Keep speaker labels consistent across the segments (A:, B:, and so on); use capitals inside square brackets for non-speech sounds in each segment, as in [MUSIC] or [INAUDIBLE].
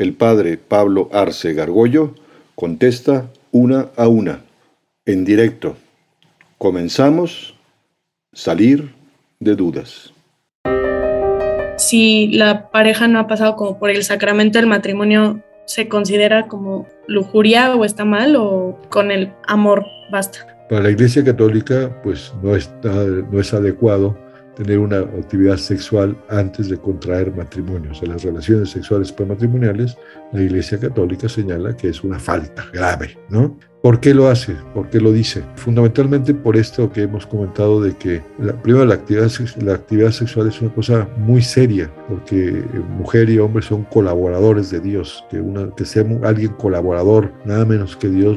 A: El padre Pablo Arce Gargollo contesta una a una, en directo. Comenzamos, salir de dudas.
B: Si la pareja no ha pasado como por el sacramento del matrimonio, ¿se considera como lujuria o está mal o con el amor basta?
C: Para la Iglesia Católica, pues no, está, no es adecuado tener una actividad sexual antes de contraer matrimonio. O sea, las relaciones sexuales prematrimoniales, la Iglesia Católica señala que es una falta grave, ¿no? ¿Por qué lo hace? ¿Por qué lo dice? Fundamentalmente por esto que hemos comentado de que, la, primero, la actividad, sexual es una cosa muy seria, porque mujer y hombre son colaboradores de Dios, que, una, que sea alguien colaborador, nada menos que Dios,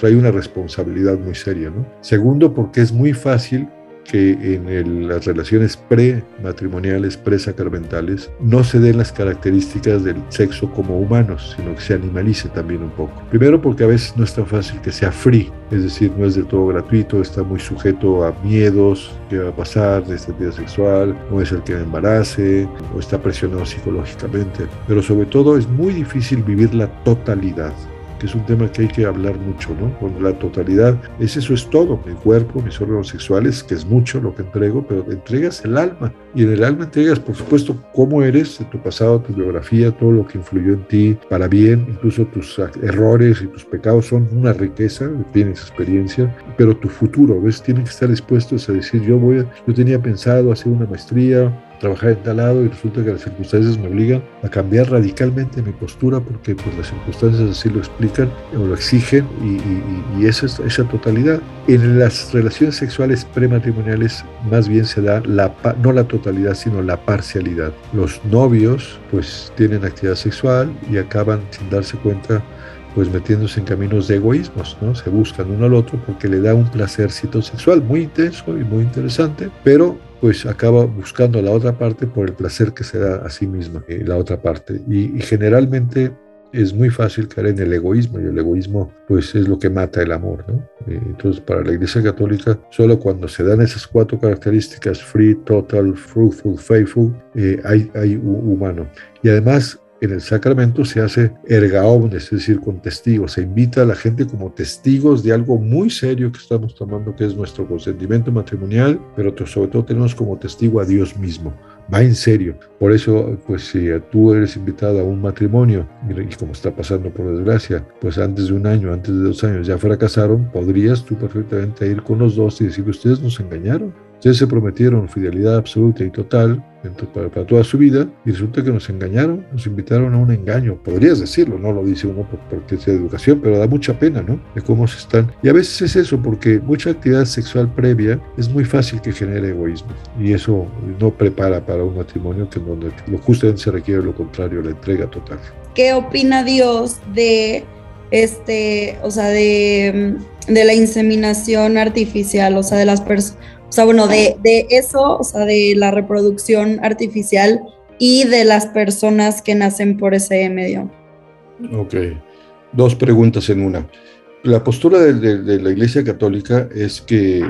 C: trae una responsabilidad muy seria, ¿no? Segundo, porque es muy fácil que en las relaciones pre-matrimoniales, pre-sacramentales, no se den las características del sexo como humanos, sino que se animalice también un poco. Primero porque a veces no es tan fácil que sea free, es decir, no es del todo gratuito, está muy sujeto a miedos, qué va a pasar de esta vida sexual, no es el que me embarace, o está presionado psicológicamente. Pero sobre todo es muy difícil vivir la totalidad que es un tema que hay que hablar mucho, ¿no? Con la totalidad, es eso es todo, mi cuerpo, mis órganos sexuales, que es mucho lo que entrego, pero entregas el alma. Y en el alma entregas, por supuesto, cómo eres, tu pasado, tu biografía, todo lo que influyó en ti para bien, incluso tus errores y tus pecados son una riqueza, tienes experiencia, pero tu futuro, ¿ves? Tienen que estar dispuestos a decir, yo voy, yo tenía pensado hacer una maestría, trabajar en tal lado y resulta que las circunstancias me obligan a cambiar radicalmente mi postura porque pues, las circunstancias así lo explican o lo exigen y, y, esa es esa totalidad. En las relaciones sexuales prematrimoniales más bien se da la, no la totalidad sino la parcialidad. Los novios pues tienen actividad sexual y acaban sin darse cuenta pues metiéndose en caminos de egoísmos, ¿no? Se buscan uno al otro porque le da un placercito sexual muy intenso y muy interesante, pero pues acaba buscando a la otra parte por el placer que se da a sí misma, eh, la otra parte. Y, generalmente es muy fácil caer en el egoísmo y el egoísmo pues es lo que mata el amor, ¿no? Eh, entonces para la Iglesia Católica solo cuando se dan esas cuatro características, free, total, fruitful, faithful, eh, hay, hay humano. Y además en el sacramento se hace erga omnes, es decir, con testigos. Se invita a la gente como testigos de algo muy serio que estamos tomando, que es nuestro consentimiento matrimonial, pero sobre todo tenemos como testigo a Dios mismo. Va en serio. Por eso, pues si tú eres invitado a un matrimonio y como está pasando por desgracia, pues antes de un año, antes de dos años ya fracasaron, podrías tú perfectamente ir con los dos y decir, ustedes nos engañaron. Ustedes se prometieron fidelidad absoluta y total para, toda su vida y resulta que nos engañaron, nos invitaron a un engaño. Podrías decirlo, no lo dice uno porque es de educación, pero da mucha pena, ¿no? De cómo se están. Y a veces es eso, porque mucha actividad sexual previa es muy fácil que genere egoísmo y eso no prepara para un matrimonio que donde lo justamente se requiere lo contrario, la entrega total.
D: ¿Qué opina Dios de este, o sea, de, de la inseminación artificial, o sea, de las personas? O sea, bueno, de, de eso, o sea, de la reproducción artificial y de las personas que nacen por ese medio.
C: Ok, dos preguntas en una. La postura de, de, de, la Iglesia Católica es que,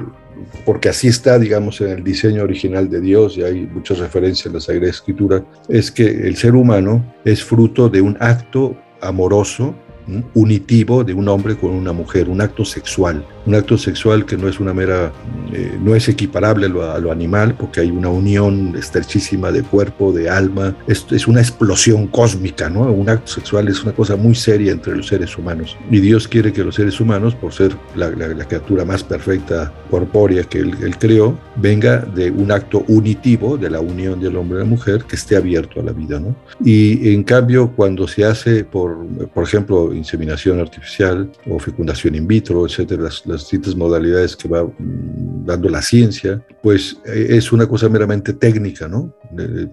C: porque así está, digamos, en el diseño original de Dios, y hay muchas referencias en la Sagrada Escritura, es que el ser humano es fruto de un acto amoroso, unitivo de un hombre con una mujer, un acto sexual un acto sexual que no es una mera, eh, no es equiparable a lo, animal, porque hay una unión estrechísima de cuerpo, de alma, es, es, una explosión cósmica, ¿no? Un acto sexual es una cosa muy seria entre los seres humanos. Y Dios quiere que los seres humanos, por ser la, la, criatura más perfecta corpórea que él, creó, venga de un acto unitivo, de la unión del hombre y la mujer, que esté abierto a la vida, ¿no? Y en cambio, cuando se hace, por, por ejemplo, inseminación artificial o fecundación in vitro, etcétera, distintas modalidades que va mm, dando la ciencia, pues eh, es una cosa meramente técnica, ¿no?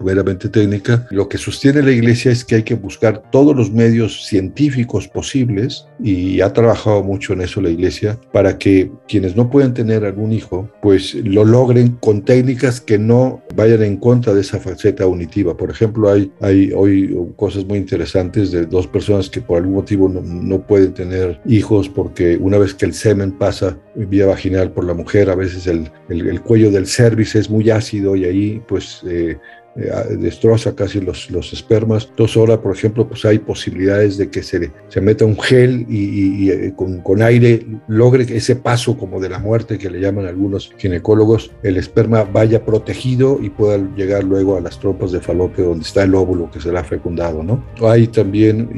C: meramente técnica. Lo que sostiene la Iglesia es que hay que buscar todos los medios científicos posibles y ha trabajado mucho en eso la Iglesia para que quienes no pueden tener algún hijo, pues lo logren con técnicas que no vayan en contra de esa faceta auditiva. Por ejemplo, hay, hay hoy cosas muy interesantes de dos personas que por algún motivo no, no pueden tener hijos porque una vez que el semen pasa vía vaginal por la mujer, a veces el, el, el cuello del cervix es muy ácido y ahí pues eh, eh, destroza casi los, los espermas. Dos horas, por ejemplo, pues hay posibilidades de que se, se meta un gel y, eh, con, con, aire logre ese paso como de la muerte que le llaman algunos ginecólogos, el esperma vaya protegido y pueda llegar luego a las trompas de falopio donde está el óvulo que será fecundado, ¿no? Hay también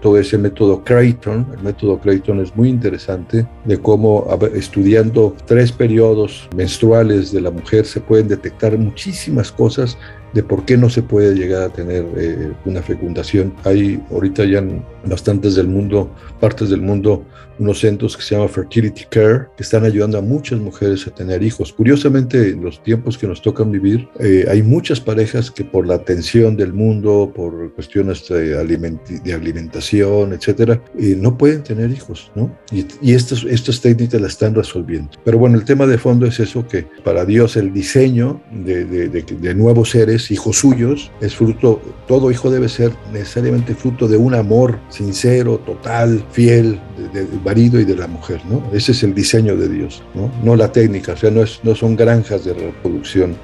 C: todo ese método Creighton, el método Creighton es muy interesante de cómo estudiando tres periodos menstruales de la mujer se pueden detectar muchísimas cosas de por qué no se puede llegar a tener eh, una fecundación. Hay ahorita ya en bastantes del mundo, partes del mundo, unos centros que se llama Fertility Care, que están ayudando a muchas mujeres a tener hijos. Curiosamente, en los tiempos que nos tocan vivir, eh, hay muchas parejas que por la atención del mundo, por cuestiones de, aliment de alimentación, etcétera, eh, no pueden tener hijos, ¿no? Y, y estas, estas técnicas la están resolviendo. Pero bueno, el tema de fondo es eso que para Dios el diseño de, de, de nuevos seres, hijos suyos, es fruto, todo hijo debe ser necesariamente fruto de un amor sincero, total, fiel, del marido y de la mujer, ¿no? Ese es el diseño de Dios, ¿no? No la técnica, o sea, no, es, no son granjas de reproducción.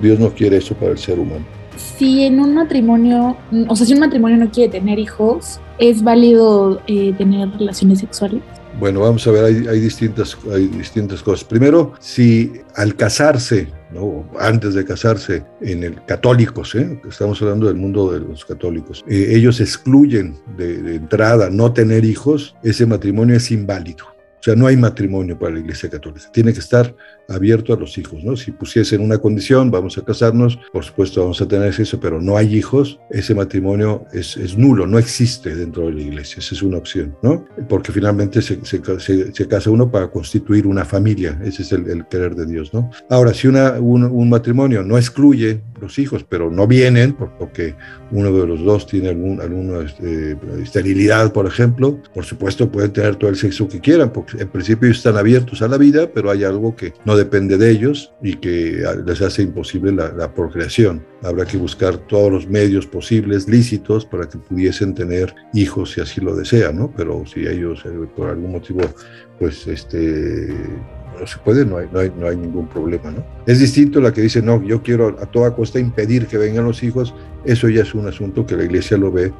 C: Dios no quiere eso para el ser humano.
E: Si en un matrimonio, o sea, si un matrimonio no quiere tener hijos, ¿es válido eh, tener relaciones sexuales?
C: Bueno, vamos a ver, hay, hay, distintas, hay distintas cosas. Primero, si al casarse, ¿no? antes de casarse, en el católicos, ¿eh? estamos hablando del mundo de los católicos, eh, ellos excluyen de, de entrada no tener hijos, ese matrimonio es inválido. O sea, no hay matrimonio para la Iglesia Católica. Tiene que estar abierto a los hijos, ¿no? Si pusiesen una condición, vamos a casarnos, por supuesto vamos a tener eso, pero no hay hijos, ese matrimonio es, es nulo, no existe dentro de la Iglesia. Esa es una opción, ¿no? Porque finalmente se, se, se, se casa uno para constituir una familia. Ese es el, el querer de Dios, ¿no? Ahora, si una, un, un, matrimonio no excluye los hijos, pero no vienen porque uno de los dos tiene algún, alguna este, esterilidad, por ejemplo, por supuesto pueden tener todo el sexo que quieran, porque en principio están abiertos a la vida, pero hay algo que no depende de ellos y que les hace imposible la, la procreación. Habrá que buscar todos los medios posibles, lícitos, para que pudiesen tener hijos si así lo desean, ¿no? Pero si ellos eh, por algún motivo, pues, este, no se puede, no hay, no hay, no hay ningún problema, ¿no? Es distinto la que dice, no, yo quiero a toda costa impedir que vengan los hijos, eso ya es un asunto que la iglesia lo ve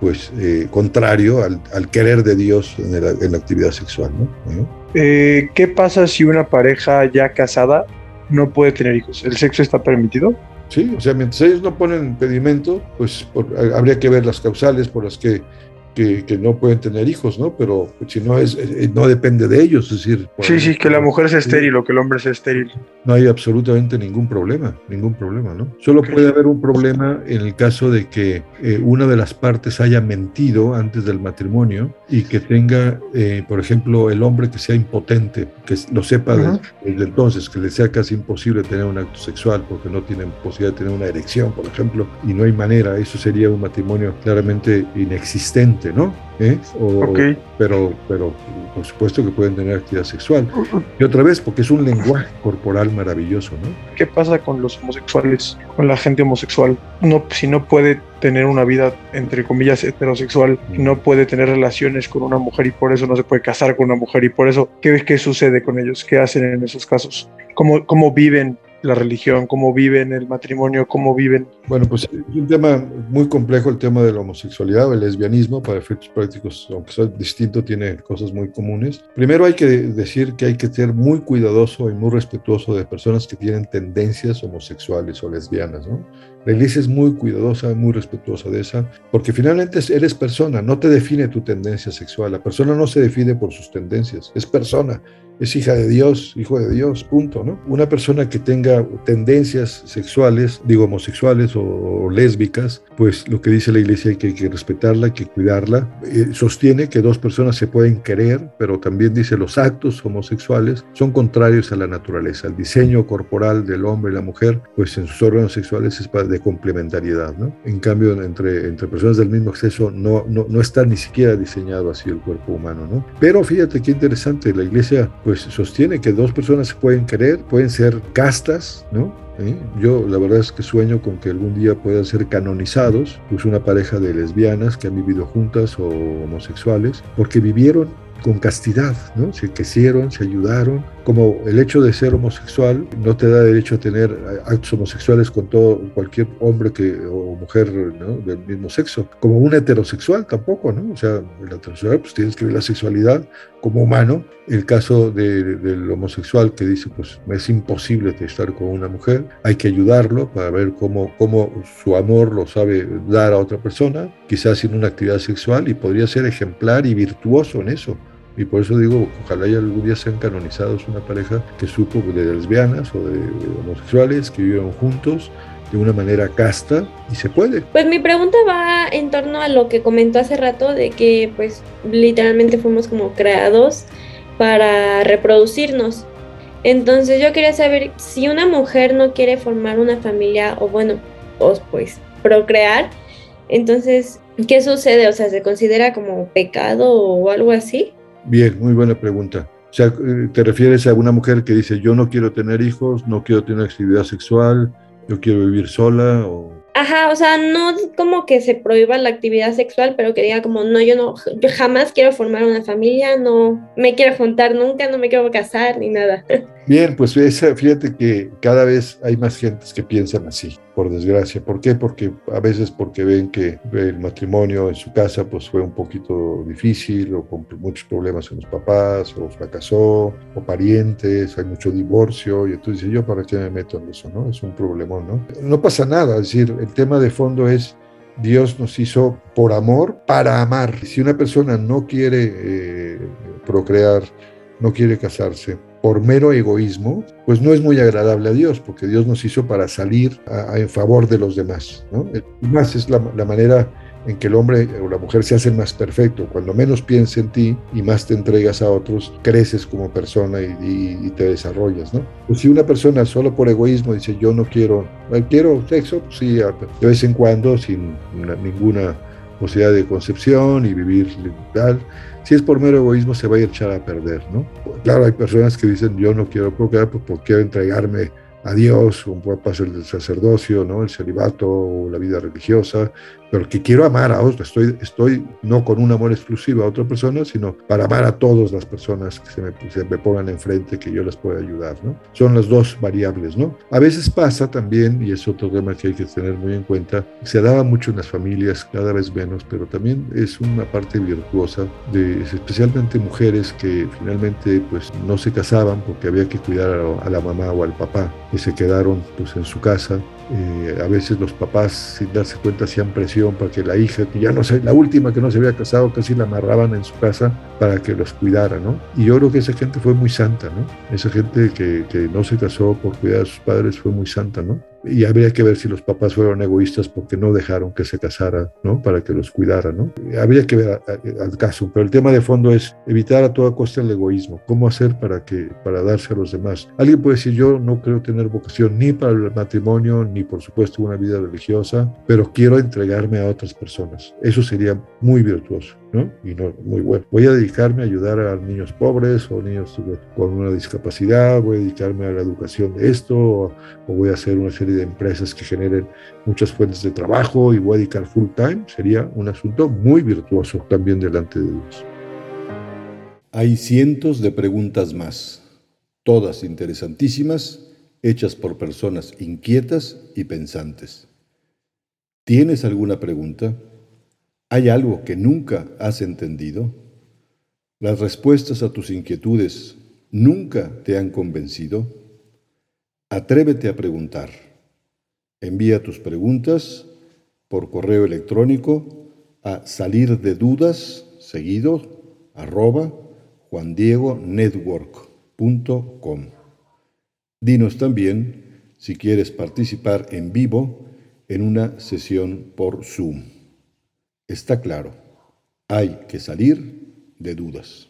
C: pues eh, contrario al, al, querer de Dios en, el, en la actividad sexual, ¿no?
F: Eh, ¿Qué pasa si una pareja ya casada no puede tener hijos? ¿El sexo está permitido?
C: Sí, o sea, mientras ellos no ponen impedimento, pues por, habría que ver las causales por las que que, que, no pueden tener hijos, ¿no? Pero si no es, no depende de ellos, es decir.
F: Sí, sí, que la mujer sea estéril o que el hombre sea estéril.
C: No hay absolutamente ningún problema, ningún problema, ¿no? Solo okay. puede haber un problema en el caso de que eh, una de las partes haya mentido antes del matrimonio y que tenga, eh, por ejemplo, el hombre que sea impotente, que lo sepa uh -huh. desde, desde entonces, que le sea casi imposible tener un acto sexual porque no tiene posibilidad de tener una erección, por ejemplo, y no hay manera, eso sería un matrimonio claramente inexistente ¿no? ¿Eh? O, okay. pero, pero por supuesto que pueden tener actividad sexual. Y otra vez, porque es un lenguaje corporal maravilloso, ¿no?
F: ¿Qué pasa con los homosexuales, con la gente homosexual? No, si no puede tener una vida, entre comillas, heterosexual, mm. no puede tener relaciones con una mujer y por eso no se puede casar con una mujer y por eso, ¿qué, qué sucede con ellos? ¿Qué hacen en esos casos? ¿Cómo, cómo viven la religión, cómo viven el matrimonio, cómo viven.
C: Bueno, pues es un tema muy complejo el tema de la homosexualidad o el lesbianismo, para efectos prácticos, aunque sea distinto, tiene cosas muy comunes. Primero hay que decir que hay que ser muy cuidadoso y muy respetuoso de personas que tienen tendencias homosexuales o lesbianas, ¿no? La iglesia es muy cuidadosa, muy respetuosa de esa, porque finalmente eres persona, no te define tu tendencia sexual. La persona no se define por sus tendencias, es persona es hija de Dios, hijo de Dios, punto, ¿no? Una persona que tenga tendencias sexuales, digo homosexuales o, lésbicas, pues lo que dice la iglesia hay que, hay que respetarla, hay que cuidarla. Eh, sostiene que dos personas se pueden querer, pero también dice los actos homosexuales son contrarios a la naturaleza. El diseño corporal del hombre y la mujer, pues en sus órganos sexuales es de complementariedad, ¿no? En cambio, entre, entre personas del mismo sexo no, no, no está ni siquiera diseñado así el cuerpo humano, ¿no? Pero fíjate qué interesante, la iglesia pues sostiene que dos personas pueden querer, pueden ser castas, ¿no? Yo la verdad es que sueño con que algún día puedan ser canonizados, pues una pareja de lesbianas que han vivido juntas o homosexuales, porque vivieron con castidad, ¿no? Se quisieron, se ayudaron. Como el hecho de ser homosexual no te da derecho a tener actos homosexuales con todo cualquier hombre que, o mujer del mismo sexo. Como un heterosexual tampoco, ¿no? O sea, el heterosexual pues tienes que ver la sexualidad como humano. El caso del homosexual que dice pues es imposible estar con una mujer, hay que ayudarlo para ver cómo, cómo su amor lo sabe dar a otra persona, quizás sin una actividad sexual y podría ser ejemplar y virtuoso en eso. Y por eso digo, ojalá ya algún día sean canonizados una pareja que supo de lesbianas o de, homosexuales que vivieron juntos de una manera casta y se puede.
G: Pues mi pregunta va en torno a lo que comentó hace rato de que pues literalmente fuimos como creados para reproducirnos. Entonces yo quería saber si una mujer no quiere formar una familia o bueno, o pues procrear, entonces, ¿qué sucede? O sea, ¿se considera como pecado o algo así?
C: Bien, muy buena pregunta. O sea, ¿te refieres a una mujer que dice, yo no quiero tener hijos, no quiero tener actividad sexual, yo quiero vivir sola? O...
G: Ajá, o sea, no como que se prohíba la actividad sexual, pero que diga como, no, yo no, yo jamás quiero formar una familia, no me quiero juntar nunca, no me quiero casar ni nada. [LAUGHS]
C: Bien, pues fíjate que cada vez hay más gentes que piensan así, por desgracia. ¿Por qué? Porque a veces porque ven que el matrimonio en su casa pues fue un poquito difícil o con muchos problemas en los papás o fracasó o parientes, hay mucho divorcio y entonces yo para qué me meto en eso, ¿no? Es un problemón, ¿no? No pasa nada, es decir, el tema de fondo es Dios nos hizo por amor, para amar. Si una persona no quiere eh, procrear, no quiere casarse, por mero egoísmo, pues no es muy agradable a Dios, porque Dios nos hizo para salir en favor de los demás. ¿no? Más es la, manera en que el hombre o la mujer se hace más perfecto. Cuando menos piensa en ti y más te entregas a otros, creces como persona y, te desarrollas. ¿no? Pues si una persona solo por egoísmo dice yo no quiero, quiero sexo, pues sí, de vez en cuando, sin ninguna posibilidad de concepción y vivir tal, si es por mero egoísmo se va a echar a perder, ¿no? Claro, hay personas que dicen, yo no quiero procrear pues, porque quiero entregarme a Dios, un poco el sacerdocio, ¿no? el celibato la vida religiosa, pero que quiero amar a otros. Estoy, estoy no con un amor exclusivo a otra persona, sino para amar a todas las personas que se me, se me pongan enfrente, que yo les pueda ayudar. ¿no? Son las dos variables. ¿no? A veces pasa también, y es otro tema que hay que tener muy en cuenta, se daba mucho en las familias, cada vez menos, pero también es una parte virtuosa de especialmente mujeres que finalmente pues no se casaban porque había que cuidar a, a la mamá o al papá, que se quedaron pues en su casa eh, a veces los papás, sin darse cuenta, hacían presión para que la hija, que ya no sé, la última que no se había casado, casi la amarraban en su casa para que los cuidara, ¿no? Y yo creo que esa gente fue muy santa, ¿no? Esa gente que, que no se casó por cuidar a sus padres fue muy santa, ¿no? Y habría que ver si los papás fueron egoístas porque no dejaron que se casara, ¿no? Para que los cuidara, ¿no? Habría que ver al caso, pero el tema de fondo es evitar a toda costa el egoísmo. ¿Cómo hacer para que para darse a los demás? Alguien puede decir, yo no creo tener vocación ni para el matrimonio, ni por supuesto una vida religiosa, pero quiero entregarme a otras personas. Eso sería muy virtuoso. ¿No? Y no, muy bueno. Voy a dedicarme a ayudar a niños pobres o niños con una discapacidad, voy a dedicarme a la educación de esto, o, voy a hacer una serie de empresas que generen muchas fuentes de trabajo y voy a dedicar full time. Sería un asunto muy virtuoso también delante de Dios.
A: Hay cientos de preguntas más, todas interesantísimas, hechas por personas inquietas y pensantes. ¿Tienes alguna pregunta? ¿Hay algo que nunca has entendido? ¿Las respuestas a tus inquietudes nunca te han convencido? Atrévete a preguntar. Envía tus preguntas por correo electrónico a salir de dudas seguido arroba Juan Diego Network
C: Dinos también si quieres participar en vivo en una sesión por Zoom. Está claro, hay que salir de dudas.